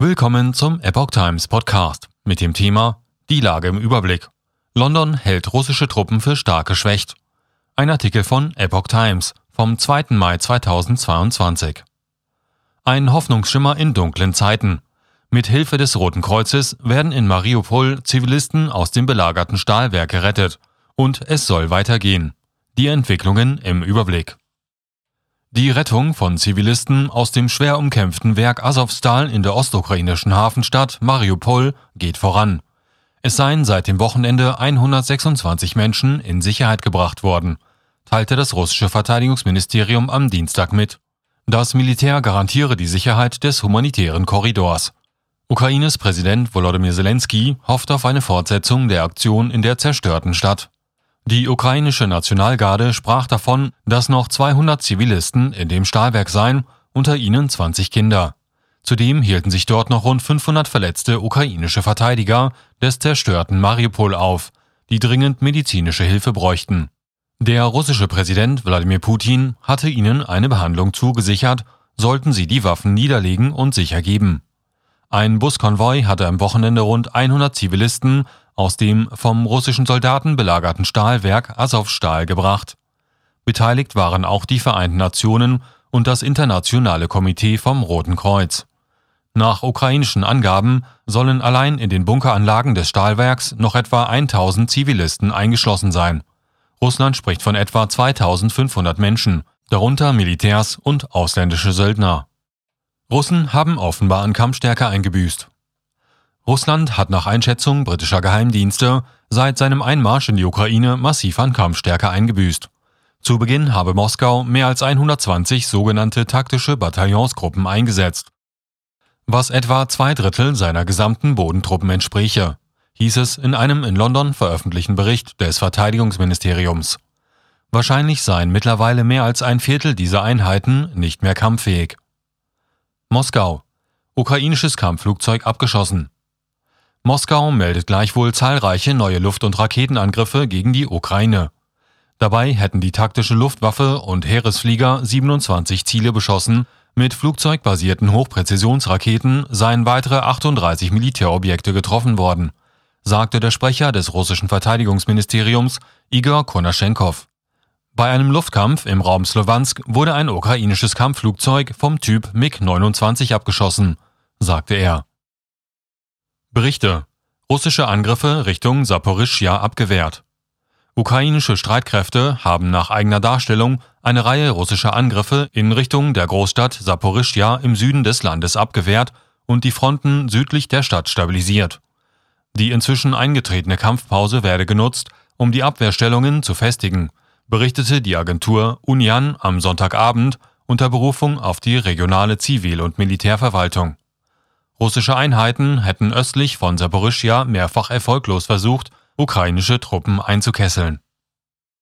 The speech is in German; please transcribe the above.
Willkommen zum Epoch Times Podcast mit dem Thema Die Lage im Überblick. London hält russische Truppen für stark geschwächt. Ein Artikel von Epoch Times vom 2. Mai 2022. Ein Hoffnungsschimmer in dunklen Zeiten. Mit Hilfe des Roten Kreuzes werden in Mariupol Zivilisten aus dem belagerten Stahlwerk gerettet. Und es soll weitergehen. Die Entwicklungen im Überblick. Die Rettung von Zivilisten aus dem schwer umkämpften Werk Azovstal in der ostukrainischen Hafenstadt Mariupol geht voran. Es seien seit dem Wochenende 126 Menschen in Sicherheit gebracht worden, teilte das russische Verteidigungsministerium am Dienstag mit. Das Militär garantiere die Sicherheit des humanitären Korridors. Ukraines Präsident Volodymyr Zelensky hofft auf eine Fortsetzung der Aktion in der zerstörten Stadt. Die ukrainische Nationalgarde sprach davon, dass noch 200 Zivilisten in dem Stahlwerk seien, unter ihnen 20 Kinder. Zudem hielten sich dort noch rund 500 verletzte ukrainische Verteidiger des zerstörten Mariupol auf, die dringend medizinische Hilfe bräuchten. Der russische Präsident Wladimir Putin hatte ihnen eine Behandlung zugesichert, sollten sie die Waffen niederlegen und sicher geben. Ein Buskonvoi hatte am Wochenende rund 100 Zivilisten aus dem vom russischen Soldaten belagerten Stahlwerk Azovstal gebracht. Beteiligt waren auch die Vereinten Nationen und das Internationale Komitee vom Roten Kreuz. Nach ukrainischen Angaben sollen allein in den Bunkeranlagen des Stahlwerks noch etwa 1000 Zivilisten eingeschlossen sein. Russland spricht von etwa 2500 Menschen, darunter Militärs und ausländische Söldner. Russen haben offenbar an Kampfstärke eingebüßt. Russland hat nach Einschätzung britischer Geheimdienste seit seinem Einmarsch in die Ukraine massiv an Kampfstärke eingebüßt. Zu Beginn habe Moskau mehr als 120 sogenannte taktische Bataillonsgruppen eingesetzt, was etwa zwei Drittel seiner gesamten Bodentruppen entspräche, hieß es in einem in London veröffentlichten Bericht des Verteidigungsministeriums. Wahrscheinlich seien mittlerweile mehr als ein Viertel dieser Einheiten nicht mehr kampffähig. Moskau. Ukrainisches Kampfflugzeug abgeschossen. Moskau meldet gleichwohl zahlreiche neue Luft- und Raketenangriffe gegen die Ukraine. Dabei hätten die taktische Luftwaffe und Heeresflieger 27 Ziele beschossen, mit flugzeugbasierten Hochpräzisionsraketen seien weitere 38 Militärobjekte getroffen worden, sagte der Sprecher des russischen Verteidigungsministeriums Igor Konaschenkov. Bei einem Luftkampf im Raum Slowansk wurde ein ukrainisches Kampfflugzeug vom Typ MiG-29 abgeschossen, sagte er. Berichte. Russische Angriffe Richtung Saporischja abgewehrt. Ukrainische Streitkräfte haben nach eigener Darstellung eine Reihe russischer Angriffe in Richtung der Großstadt Saporischja im Süden des Landes abgewehrt und die Fronten südlich der Stadt stabilisiert. Die inzwischen eingetretene Kampfpause werde genutzt, um die Abwehrstellungen zu festigen, berichtete die Agentur Unian am Sonntagabend unter Berufung auf die regionale Zivil- und Militärverwaltung. Russische Einheiten hätten östlich von Saporischja mehrfach erfolglos versucht, ukrainische Truppen einzukesseln